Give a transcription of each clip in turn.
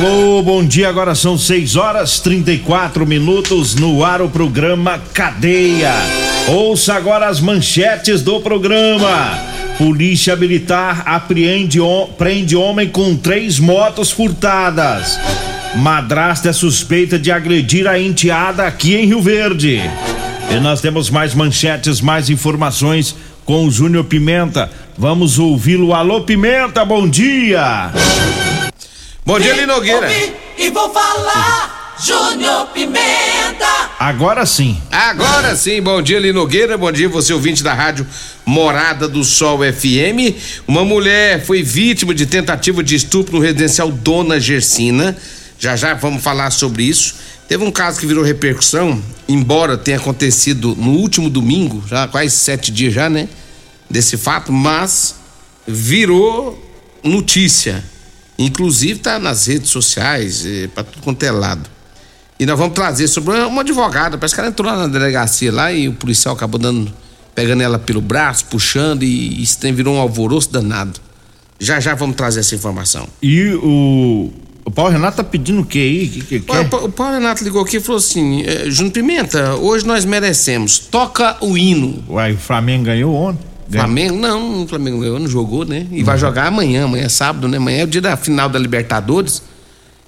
Alô, bom dia. Agora são 6 horas 34 minutos no ar o programa Cadeia. Ouça agora as manchetes do programa. Polícia Militar apreende prende homem com três motos furtadas. Madrasta é suspeita de agredir a enteada aqui em Rio Verde. E nós temos mais manchetes, mais informações com o Júnior Pimenta. Vamos ouvi-lo. Alô, Pimenta, bom dia. Bom dia, Lino Nogueira. E vou falar, Júnior Pimenta. Agora sim. Agora sim, bom dia, Lino Nogueira. Bom dia, você ouvinte da rádio Morada do Sol FM. Uma mulher foi vítima de tentativa de estupro no residencial Dona Gersina. Já já vamos falar sobre isso. Teve um caso que virou repercussão, embora tenha acontecido no último domingo, já quase sete dias já, né? Desse fato, mas virou notícia Inclusive está nas redes sociais, eh, para tudo quanto é lado. E nós vamos trazer sobre uma advogada. Parece que ela entrou lá na delegacia lá e o policial acabou dando, pegando ela pelo braço, puxando e isso virou um alvoroço danado. Já já vamos trazer essa informação. E o, o Paulo Renato tá pedindo o que aí? Que, que, o, o, Paulo Renato ligou aqui e falou assim: eh, Júnior Pimenta, hoje nós merecemos. Toca o hino. Uai, o Flamengo ganhou ontem. Flamengo, não, o Flamengo não jogou, né? E uhum. vai jogar amanhã, amanhã é sábado, né? Amanhã é o dia da final da Libertadores.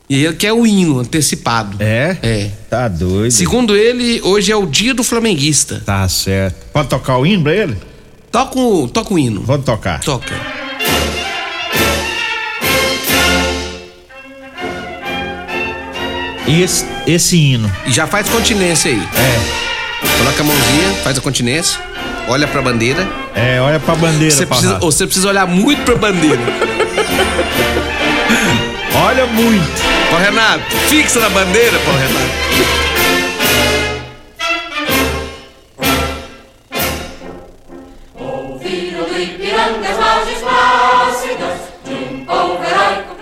E ele quer o hino antecipado. É? É. Tá doido. Segundo ele, hoje é o dia do flamenguista. Tá certo. Pode tocar o hino pra ele? Toca o, toca o hino. Vamos tocar. Toca. E esse, esse hino? E já faz continência aí. É. Coloca a mãozinha, faz a continência olha pra bandeira. É, olha pra bandeira. Você precisa, você precisa olhar muito pra bandeira. olha muito. Paulo Renato, fixa na bandeira, Paulo Renato.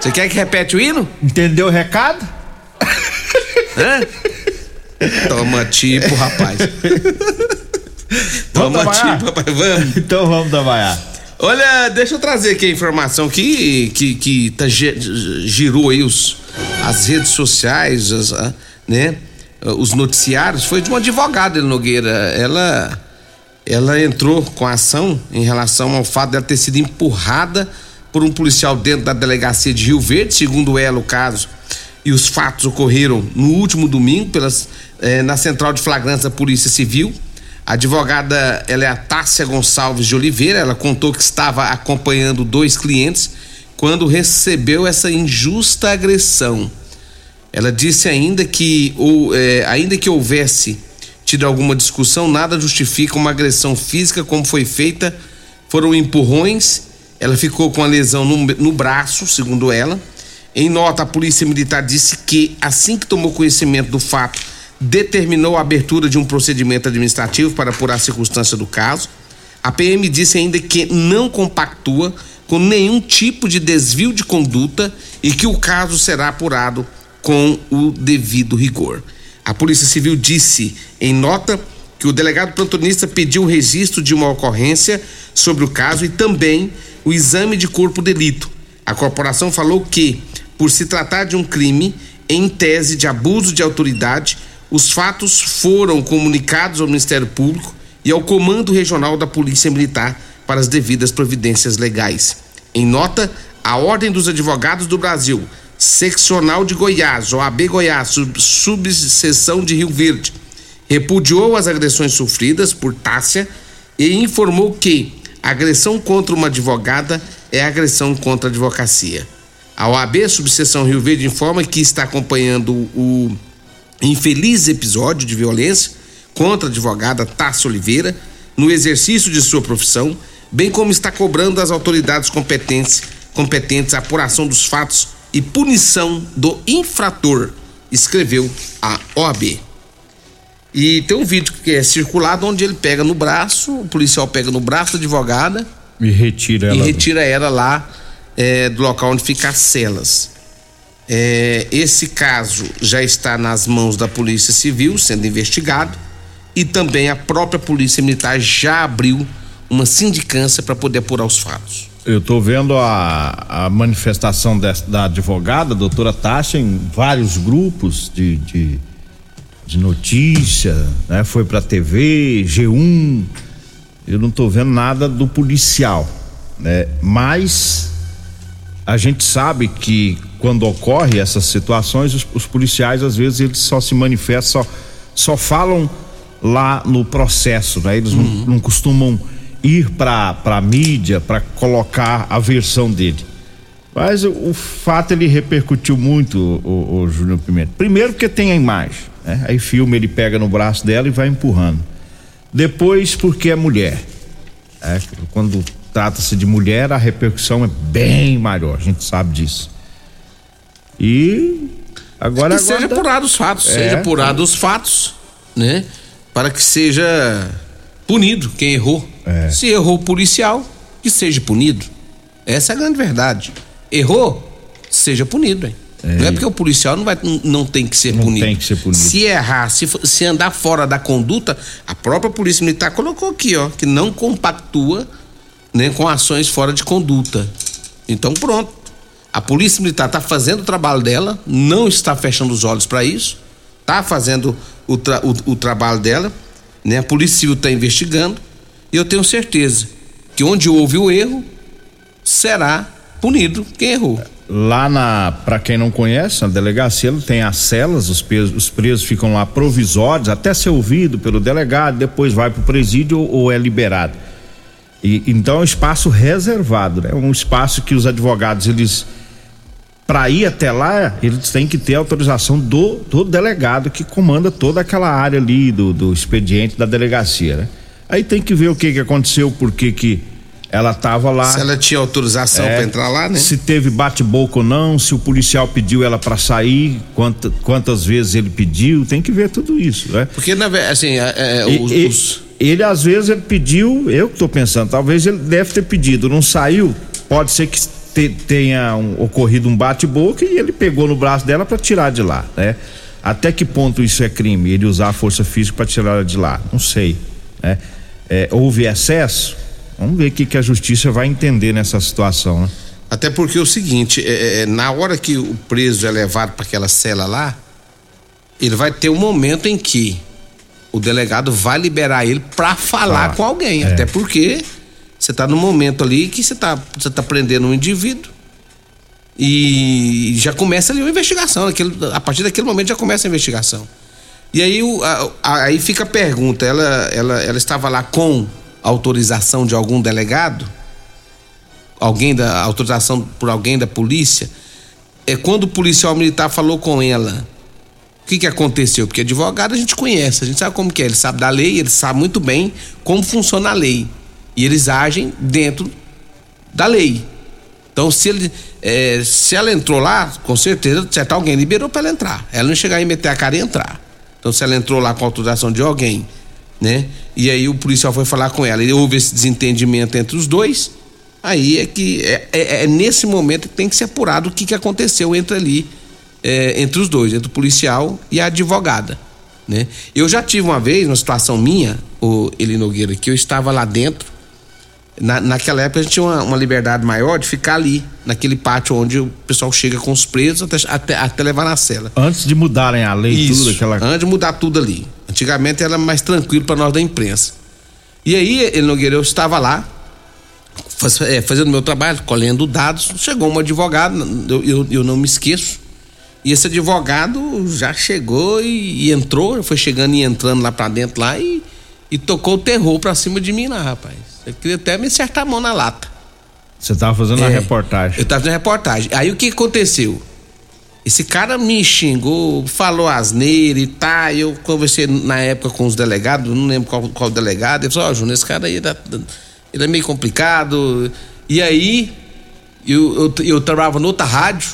Você quer que repete o hino? Entendeu o recado? Hã? Toma tipo, rapaz. Vamos, vamos papai, vamos. Então vamos trabalhar. Olha, deixa eu trazer aqui a informação que, que, que tá, girou aí os, as redes sociais, as, né? Os noticiários, foi de uma advogada, Nogueira. Ela, ela entrou com ação em relação ao fato dela ter sido empurrada por um policial dentro da delegacia de Rio Verde, segundo ela o caso. E os fatos ocorreram no último domingo pelas, eh, na central de flagrantes da Polícia Civil. A advogada, ela é a Tássia Gonçalves de Oliveira, ela contou que estava acompanhando dois clientes quando recebeu essa injusta agressão. Ela disse ainda que, ou, é, ainda que houvesse tido alguma discussão, nada justifica uma agressão física como foi feita. Foram empurrões, ela ficou com a lesão no, no braço, segundo ela. Em nota, a Polícia Militar disse que, assim que tomou conhecimento do fato, determinou a abertura de um procedimento administrativo para apurar a circunstância do caso. A PM disse ainda que não compactua com nenhum tipo de desvio de conduta e que o caso será apurado com o devido rigor. A Polícia Civil disse em nota que o delegado plantonista pediu o registro de uma ocorrência sobre o caso e também o exame de corpo delito. A corporação falou que, por se tratar de um crime em tese de abuso de autoridade, os fatos foram comunicados ao Ministério Público e ao Comando Regional da Polícia Militar para as devidas providências legais. Em nota, a Ordem dos Advogados do Brasil, Seccional de Goiás, OAB Goiás, sub, subseção de Rio Verde, repudiou as agressões sofridas por Tássia e informou que agressão contra uma advogada é agressão contra a advocacia. A OAB Subseção Rio Verde informa que está acompanhando o infeliz episódio de violência contra a advogada Tássia Oliveira no exercício de sua profissão, bem como está cobrando das autoridades competentes, competentes a apuração dos fatos e punição do infrator, escreveu a OAB. E tem um vídeo que é circulado onde ele pega no braço, o policial pega no braço da advogada e retira ela, e retira ela lá é, do local onde ficam as celas. É, esse caso já está nas mãos da Polícia Civil, sendo investigado, e também a própria Polícia Militar já abriu uma sindicância para poder apurar os fatos. Eu estou vendo a, a manifestação da advogada, doutora Tasha, em vários grupos de, de, de notícia, né? Foi para TV, G1. Eu não estou vendo nada do policial, né? Mas a gente sabe que quando ocorre essas situações, os, os policiais às vezes eles só se manifestam, só, só falam lá no processo, né? Eles uhum. não, não costumam ir para a mídia para colocar a versão dele. Mas o, o, fato ele repercutiu muito, o, o Júnior Pimenta. Primeiro porque tem a imagem, né? Aí filma, ele pega no braço dela e vai empurrando. Depois porque é mulher. É, quando trata-se de mulher, a repercussão é bem maior, a gente sabe disso. E agora. Que seja apurado os fatos, é, seja apurado os fatos, né? Para que seja punido quem errou. É. Se errou o policial, que seja punido. Essa é a grande verdade. Errou, seja punido, hein? É. Não é porque o policial não, vai, não tem que ser não punido. Tem que ser punido. Se errar, se, se andar fora da conduta, a própria Polícia Militar colocou aqui, ó, que não compactua né, com ações fora de conduta. Então, pronto. A Polícia Militar está fazendo o trabalho dela, não está fechando os olhos para isso, está fazendo o, tra o, o trabalho dela né? A Polícia Civil está investigando e eu tenho certeza que onde houve o erro será punido quem errou. Lá na, para quem não conhece, na delegacia tem as celas, os presos, os presos ficam lá provisórios até ser ouvido pelo delegado, depois vai para o presídio ou, ou é liberado. E, então é um espaço reservado, né? Um espaço que os advogados eles para ir até lá, eles têm que ter autorização do, do delegado que comanda toda aquela área ali do, do expediente da delegacia, né? Aí tem que ver o que que aconteceu, por que que ela estava lá. Se ela tinha autorização é, para entrar lá, né? Se teve bate-boca ou não, se o policial pediu ela para sair, quanta, quantas vezes ele pediu, tem que ver tudo isso, né? Porque, na assim, é, é, os, e, os... Ele, às vezes, ele pediu, eu que tô pensando, talvez ele deve ter pedido, não saiu, pode ser que te, tenha um, ocorrido um bate-boca e ele pegou no braço dela para tirar de lá, né? Até que ponto isso é crime? Ele usar a força física para tirar ela de lá? Não sei, né? É, houve excesso? Vamos ver o que, que a justiça vai entender nessa situação, né? Até porque é o seguinte, é, é, na hora que o preso é levado para aquela cela lá, ele vai ter um momento em que o delegado vai liberar ele para falar ah, com alguém, é. até porque você está no momento ali que você está você tá prendendo um indivíduo e já começa ali uma investigação. Aquele, a partir daquele momento já começa a investigação. E aí, o, a, a, aí fica a pergunta: ela, ela, ela estava lá com autorização de algum delegado? Alguém da autorização por alguém da polícia? É quando o policial militar falou com ela. O que, que aconteceu? Porque advogado a gente conhece, a gente sabe como que é, ele sabe da lei, ele sabe muito bem como funciona a lei. E eles agem dentro da lei. Então, se, ele, é, se ela entrou lá, com certeza, certo, alguém liberou para ela entrar. Ela não chegar e meter a cara e entrar. Então, se ela entrou lá com autorização de alguém, né? E aí o policial foi falar com ela, e houve esse desentendimento entre os dois. Aí é que é, é, é nesse momento que tem que ser apurado o que, que aconteceu entre ali, é, entre os dois, entre o policial e a advogada. Né? Eu já tive uma vez, uma situação minha, o Eli Nogueira, que eu estava lá dentro na, naquela época a gente tinha uma, uma, liberdade maior de ficar ali, naquele pátio onde o pessoal chega com os presos até, até, até levar na cela. Antes de mudarem a lei Isso, tudo aquela. Antes de mudar tudo ali. Antigamente era mais tranquilo para nós da imprensa. E aí, ele Nogueira, eu estava lá, faz, é, fazendo meu trabalho, colhendo dados. Chegou um advogado, eu, eu, eu não me esqueço, E esse advogado já chegou e, e entrou, foi chegando e entrando lá pra dentro lá e, e tocou o terror pra cima de mim lá, rapaz. Eu queria até me acertar a mão na lata. Você tava fazendo É, reportagem. Eu tava fazendo reportagem. Aí o que aconteceu? Esse cara me xingou, falou asneira e tá. Eu conversei na época com os delegados, não lembro qual, qual delegado. Ele falou: Ó, Júnior, esse cara aí tá- ele é meio complicado. E aí, eu, eu, eu trabalhava noutra rádio.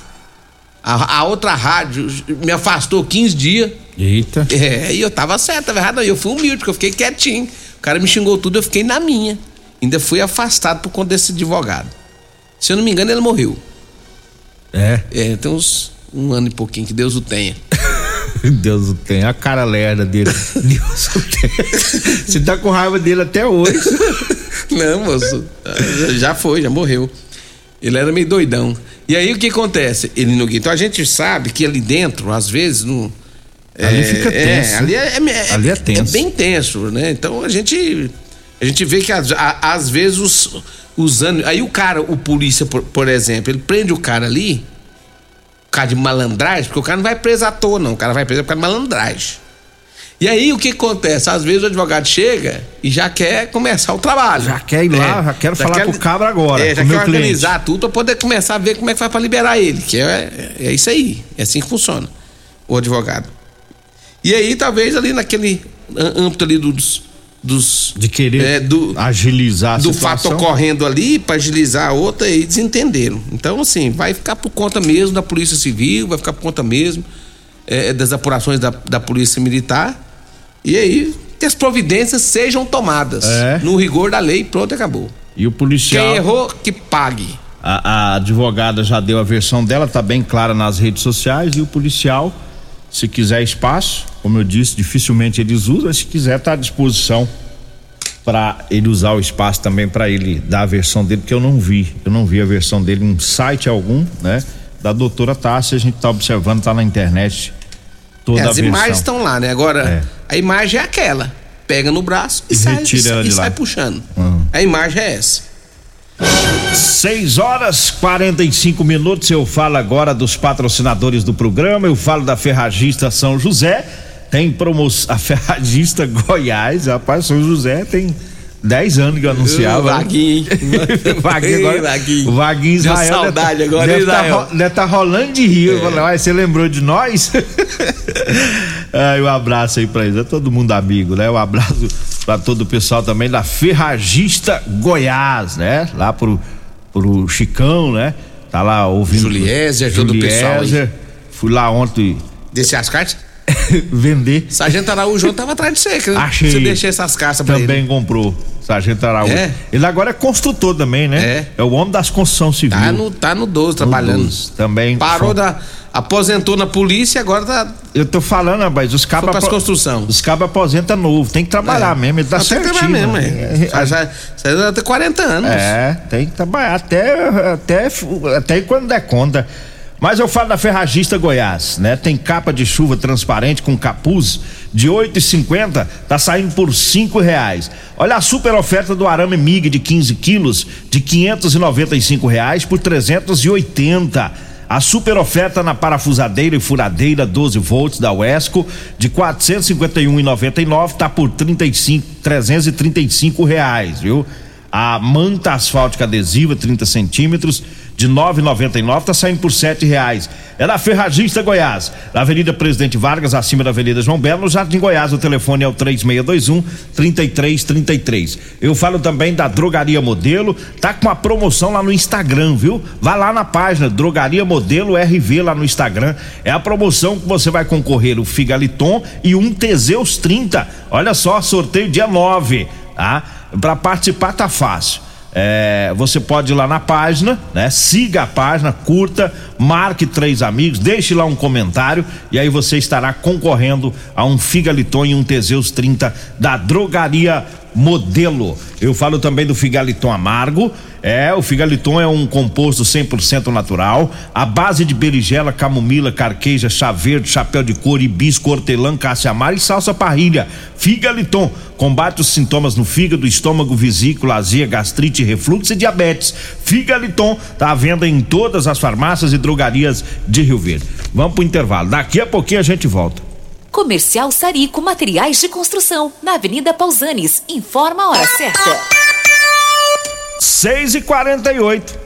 A, a outra rádio me afastou 15 dias. Eita. É, e eu tava certo, tava errado. Eu fui humilde, porque eu fiquei quietinho. O cara me xingou tudo, eu fiquei na minha. Ainda fui afastado por conta desse advogado. Se eu não me engano, ele morreu. É. É, tem uns um ano e pouquinho, que Deus o tenha. Deus o tem. A cara lerda dele. Deus o tem. Você tá com raiva dele até hoje. Não, moço. Já foi, já morreu. Ele era meio doidão. E aí o que acontece? Ele no Então a gente sabe que ali dentro, às vezes, no. Ali fica tenso, É, ali é, é- Ali é tenso. É bem tenso, né? Então a gente. A gente vê que às, às vezes os, os anos. Aí o cara, o polícia, por, por exemplo, ele prende o cara ali, por causa de malandragem, porque o cara não vai preso à toa, não. O cara vai preso por causa de malandragem. E aí o que acontece? Às vezes o advogado chega e já quer começar o trabalho. Já quer ir lá, já quero falar com o cabra agora, É, já quer meu cliente. organizar tudo pra poder começar a ver como é que faz pra liberar ele. Que é, é isso aí. É assim que funciona. O advogado. E aí, talvez ali naquele âmbito ali dos. dos De querer é, do, agilizar a do fato situação. ocorrendo ali pra agilizar a outra e desentenderam. Então, assim, vai ficar por conta mesmo da Polícia Civil, vai ficar por conta mesmo é, das apurações da, da Polícia Militar. E aí, que as providências sejam tomadas. É. No rigor da lei, pronto, acabou. E o policial. Quem errou, que pague. A, a advogada já deu a versão dela, tá bem clara nas redes sociais. E o policial, se quiser espaço, como eu disse, dificilmente eles usam, mas se quiser, tá à disposição para ele usar o espaço também para ele dar a versão dele, porque eu não vi. Eu não vi a versão dele em site algum, né? Da doutora Tássia, a gente tá observando, tá na internet toda É, a as imagens estão lá, né? Agora, É. a imagem é aquela. Pega no braço e, E sai, e, e sai puxando. Hum. A imagem é essa. 6 horas 45 minutos. Eu falo agora dos patrocinadores do programa. Eu falo da Ferragista São José. Tem promoção. A Ferragista Goiás, rapaz, São José tem 10 anos que eu anunciava. Ô, Vaguinho, hein? Vaguinho agora. Ei, Vaguinho. O Vaguinho Deu Israel. saudade deve, agora, deve tá, Israel? ro- deve tá rolando de rir. Eu falei, "Uai, você lembrou de nós? Ai, um abraço aí pra eles. É todo mundo amigo, né? Um abraço pra todo o pessoal também da Ferragista Goiás, né? Lá pro, pro Chicão, né? Tá lá ouvindo. Juliézer, todo o pessoal aí. Fui lá ontem Descer as cartas? vender. Sargento Araújo tava atrás de você. que Achei. Você deixou essas cartas pra Também ele. comprou. Sargento Araújo. É? Ele agora é construtor também, né? É. o homem das construções civil. Tá no, tá no 12 No trabalhando. 12, também. Parou da. Aposentou na polícia e agora tá. Eu tô falando, rapaz, os cabos. Apo- construção. Os cabos aposentam novo. Tem que trabalhar mesmo. Ele tá Não, tem que certinho. trabalhar mesmo, né? é. Já já tem 40 anos. É, tem que trabalhar até, até, até quando der conta. Mas eu falo da Ferragista Goiás, né? Tem capa de chuva transparente com capuz de 8,50, tá saindo por cinco reais. Olha a super oferta do arame MIG de 15 quilos de 595 reais por 380. A super oferta na parafusadeira e furadeira 12 volts da Wesco de 451,99 tá por 35, 335 reais, viu? A manta asfáltica adesiva 30 centímetros de 9,99 tá saindo por sete reais. É na Ferragista Goiás, na Avenida Presidente Vargas, acima da Avenida João Belo, no Jardim Goiás. O telefone é o 3621 3333. Eu falo também da Drogaria Modelo, tá com uma promoção lá no Instagram, viu? Vai lá na página Drogaria Modelo RV lá no Instagram. É a promoção que você vai concorrer o Figaliton e um Teseus 30. Olha só, sorteio dia 9, tá? Para participar tá fácil. É, você pode ir lá na página, né? Siga a página, curta, marque três amigos, deixe lá um comentário e aí você estará concorrendo a um Figaliton e um Teseus 30 da Drogaria Modelo. Eu falo também do Figaliton Amargo, É, o Figaliton é um composto 100% natural, a base de berigela, camomila, carqueja, chá verde, chapéu de couro, hibisco, hortelã, caça-amar e salsa parrilha. Figaliton combate os sintomas no fígado, estômago, vesícula, azia, gastrite, refluxo e diabetes. Figaliton tá à venda em todas as farmácias e drogarias de Rio Verde. Vamos pro intervalo. Daqui a pouquinho a gente volta. Comercial Sarico Materiais de Construção, na Avenida Pausanes. Informa a hora certa. 6 e 48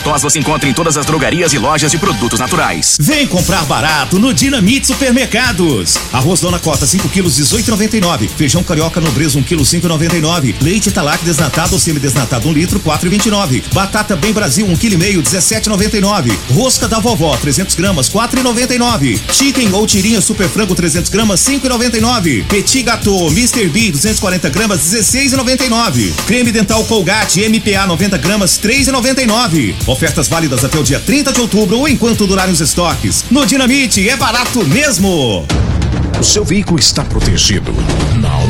Ervatós você encontra em todas as drogarias e lojas de produtos naturais. Vem comprar barato no Dinamite Supermercados. Arroz Dona Cota 5 quilos 18,99. Feijão carioca nobreza 1 quilo 5,99. Leite Talac desnatado ou semidesnatado 1 litro 4,29. Batata Bem Brasil 1 quilo meio 17,99. Rosca da vovó 300 gramas 4,99. Chicken ou tirinha super frango 300 gramas 5,99. Petit Gâteau Mr. B 240 gramas 16,99. Creme dental Colgate MPA 90 gramas 3,99. Ofertas válidas até o dia 30 de outubro ou enquanto durarem os estoques. No Dinamite é barato mesmo. O seu veículo está protegido? Não?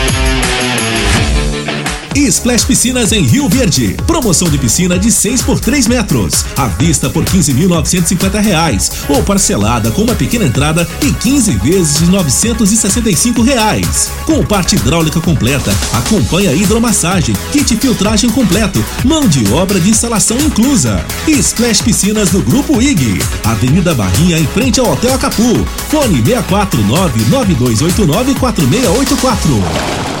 Splash Piscinas em Rio Verde. Promoção de piscina de 6 por 3 metros. À vista por 15.950 reais. Ou parcelada com uma pequena entrada e 15 vezes de 965 reais. Com parte hidráulica completa, acompanha hidromassagem, kit filtragem completo, mão de obra de instalação inclusa. Splash Piscinas do Grupo IG. Avenida Barrinha em frente ao Hotel Acapu. Fone 649 9289 4684.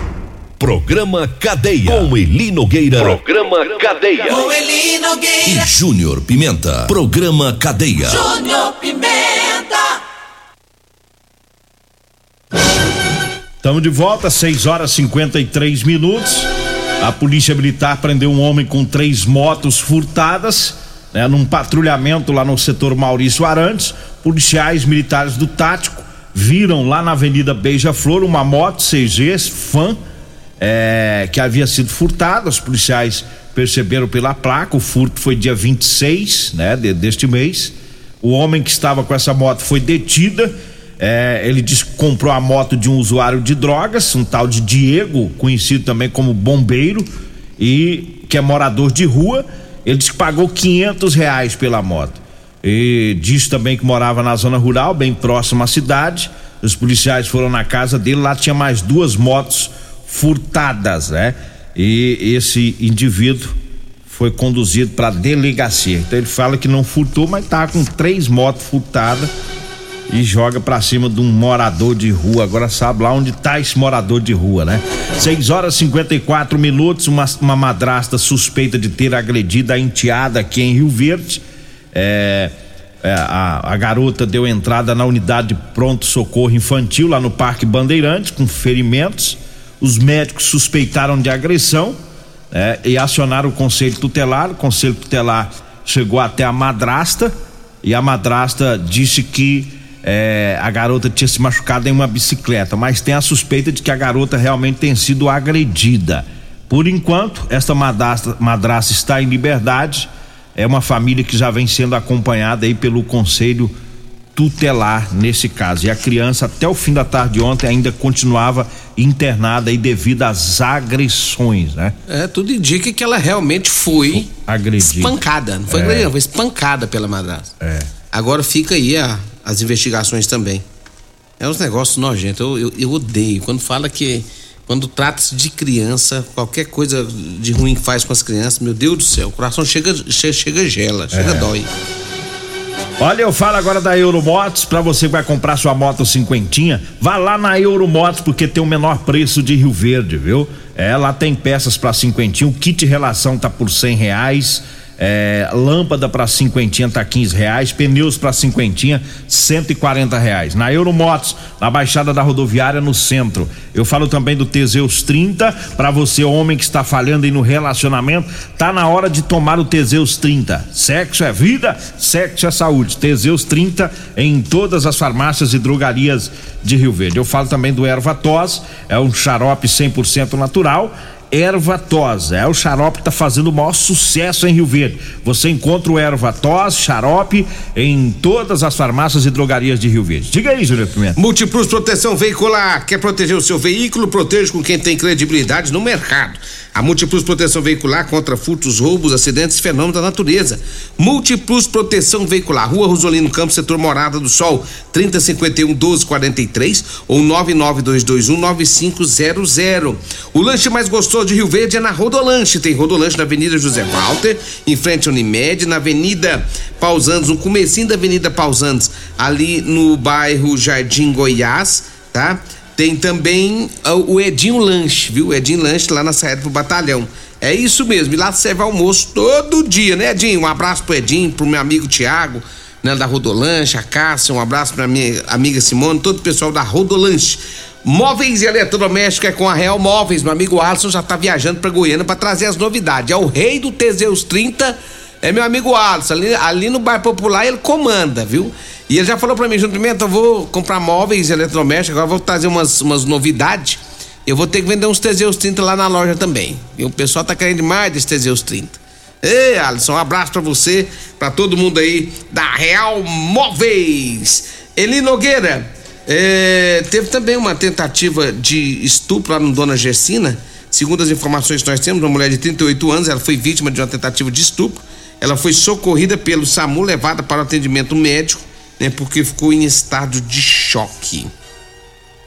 Programa Cadeia. Com Eli Nogueira. Programa Cadeia. Com Eli Nogueira. E Júnior Pimenta. Programa Cadeia. Júnior Pimenta. Estamos de volta, 6 horas e 53 minutos. A Polícia Militar prendeu um homem com três motos furtadas, né, num patrulhamento lá no setor Maurício Arantes. Policiais militares do Tático viram lá na Avenida Beija-Flor uma moto CG Fan é, que havia sido furtada. Os policiais perceberam pela placa. O furto foi dia 26, né, de, deste mês. O homem que estava com essa moto foi detida. É, ele disse que comprou a moto de um usuário de drogas, um tal de Diego, conhecido também como bombeiro, e que é morador de rua. Ele disse que pagou 500 reais pela moto. E disse também que morava na zona rural, bem próximo à cidade. Os policiais foram na casa dele, lá tinha mais duas motos furtadas, né? E esse indivíduo foi conduzido para delegacia. Então ele fala que não furtou, mas tá com três motos furtadas e joga para cima de um morador de rua. Agora sabe lá onde tá esse morador de rua, né? 6 horas e 54 minutos. Uma, uma madrasta suspeita de ter agredido a enteada aqui em Rio Verde. É, é, a, a garota deu entrada na unidade de pronto-socorro infantil lá no Parque Bandeirantes com ferimentos. Os médicos suspeitaram de agressão né, e acionaram o conselho tutelar. O conselho tutelar chegou até a madrasta e a madrasta disse que é, a garota tinha se machucado em uma bicicleta, mas tem a suspeita de que a garota realmente tem sido agredida. Por enquanto, esta madrasta, madrasta está em liberdade. É uma família que já vem sendo acompanhada aí pelo conselho tutelar nesse caso. E a criança até o fim da tarde de ontem ainda continuava internada aí devido às agressões, né? É, tudo indica que ela realmente foi agredida. espancada. Não foi É. agredida, foi espancada pela madrasta. É. Agora fica aí a- as investigações também. É uns negócios nojentos. Eu, eu, eu odeio. Quando fala que. Quando trata-se de criança, qualquer coisa de ruim que faz com as crianças, meu Deus do céu, o coração chega, chega, chega gela, chega É. dói. Olha, eu falo agora da Euromotos, para você que vai comprar sua moto cinquentinha, vá lá na Euromotos porque tem o menor preço de Rio Verde, viu? É, lá tem peças para cinquentinha, o kit relação tá por cem reais, é, lâmpada para cinquentinha tá 15 reais, pneus para cinquentinha 140 reais. Na Euromotos, na Baixada da Rodoviária no centro. Eu falo também do Teseus 30 para você homem que está falhando aí no relacionamento, tá na hora de tomar o Teseus 30. Sexo é vida, sexo é saúde. Teseus 30 em todas as farmácias e drogarias de Rio Verde. Eu falo também do Erva Tos, é um xarope 100% natural. Erva Tos, é o xarope que tá fazendo o maior sucesso em Rio Verde. Você encontra o Erva Tos, xarope, em todas as farmácias e drogarias de Rio Verde. Diga aí, Júlio Pimenta. Multiplus Proteção Veicular. Quer proteger o seu veículo? Proteja com quem tem credibilidade no mercado. A Multiplus Proteção Veicular contra furtos, roubos, acidentes e fenômenos da natureza. Múltiplus Proteção Veicular. Rua Rosolino Campos, setor Morada do Sol, 3051 1243 ou 99221 9500. O lanche mais gostoso de Rio Verde é na Rodolanche. Tem Rodolanche na Avenida José Walter, em frente à Unimed, na Avenida Pausantes, no comecinho da Avenida Pausantes, ali no bairro Jardim Goiás, tá? Tem também ah, o Edinho Lanche, viu? Edinho Lanche lá na saída pro batalhão. É isso mesmo, e lá serve almoço todo dia, né, Edinho? Um abraço pro Edinho, pro meu amigo Tiago, né, da Rodolanche, a Cássia, um abraço pra minha amiga Simone, todo o pessoal da Rodolanche. Móveis e eletrodomésticos é com a Real Móveis, meu amigo Alisson já tá viajando pra Goiânia pra trazer as novidades. É o rei do Teseus 30, é meu amigo Alisson, ali, ali no bairro Popular ele comanda, viu? E ele já falou pra mim, Junto Pimenta, eu vou comprar móveis eletrodomésticos, agora vou trazer umas, umas novidades. Eu vou ter que vender uns Teseus 30 lá na loja também. E o pessoal tá querendo demais desse Teseus 30. Ei, Alisson, um abraço pra você, pra todo mundo aí da Real Móveis. Eli Nogueira, é, teve também uma tentativa de estupro lá no Dona Gersina. Segundo as informações que nós temos, uma mulher de 38 anos, ela foi vítima de uma tentativa de estupro Ela foi socorrida pelo SAMU, levada para o atendimento médico, né? Porque ficou em estado de choque.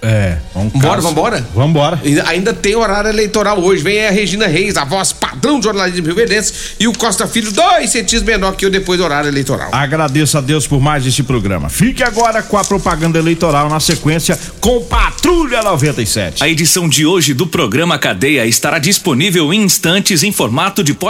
É, um Bora, caso- vambora? Vambora. Ainda, ainda tem horário eleitoral hoje. Vem aí a Regina Reis, a voz padrão de jornalismo rioverdense, e o Costa Filho, dois centímetros menor que eu depois do horário eleitoral. Agradeço a Deus por mais este programa. Fique agora com a propaganda eleitoral na sequência com Patrulha 97. A edição de hoje do programa Cadeia estará disponível em instantes em formato de podcast.